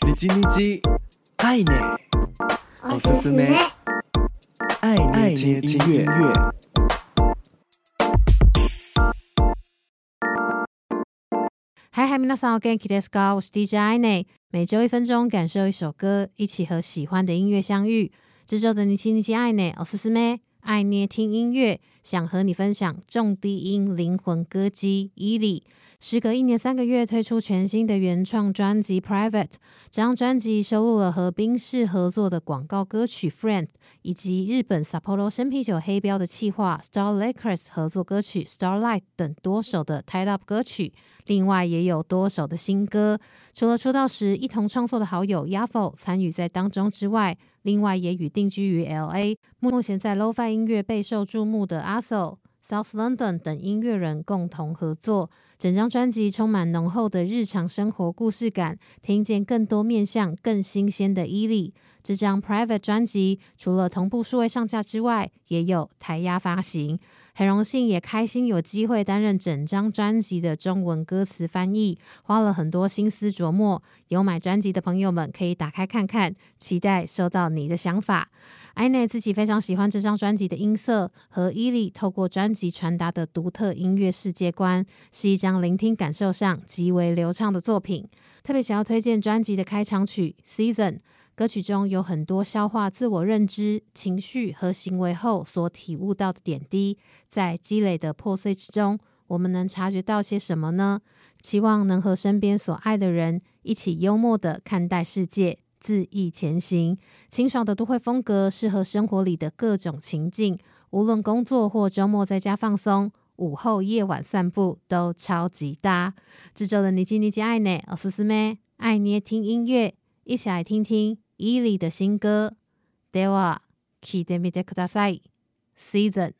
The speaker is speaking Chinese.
你叽你叽，爱捏，おすすめ，爱捏听音乐。嗨嗨，皆さんお元気ですか？我是 DJ 爱捏，每周一分钟，感受一首歌，一起和喜欢的音乐相遇。这周的你叽你叽，爱捏，おすすめ， 爱捏听音乐，想和你分享重低音灵魂歌姬伊利。时隔一年三个月，推出全新的原创专辑《Private》。这张专辑收录了和宾士合作的广告歌曲《Friend》，以及日本 Sapporo 生啤酒黑标的企划 Star Lakers 合作歌曲《Starlight》等多首的 Tied Up 歌曲。另外，也有多首的新歌。除了出道时一同创作的好友 Yafo 参与在当中之外，另外也与定居于 LA、目前在 Lo-Fi 音乐备受注目的 ASO、South London 等音乐人共同合作。整张专辑充满浓厚的日常生活故事感，听见更多面向、更新鲜的伊利。这张 Private 专辑除了同步数位上架之外，也有台压发行。很荣幸也开心有机会担任整张专辑的中文歌词翻译，花了很多心思琢磨。有买专辑的朋友们可以打开看看，期待收到你的想法。爱捏自己非常喜欢这张专辑的音色和 ely 透过专辑传达的独特音乐世界观，是一张聆听感受上极为流畅的作品。特别想要推荐专辑的开场曲《Season》，歌曲中有很多消化自我认知、情绪和行为后所体悟到的点滴，在积累的破碎之中，我们能察觉到些什么呢？期望能和身边所爱的人一起幽默地看待世界。恣意前行，清爽的都会风格适合生活里的各种情境，无论工作或周末在家放松，午后夜晚散步都超级搭。这周的你叽你叽爱捏，おすすめ，爱捏听音乐， 一起来听听 ely 的新歌。では、闻いてみてください。Season。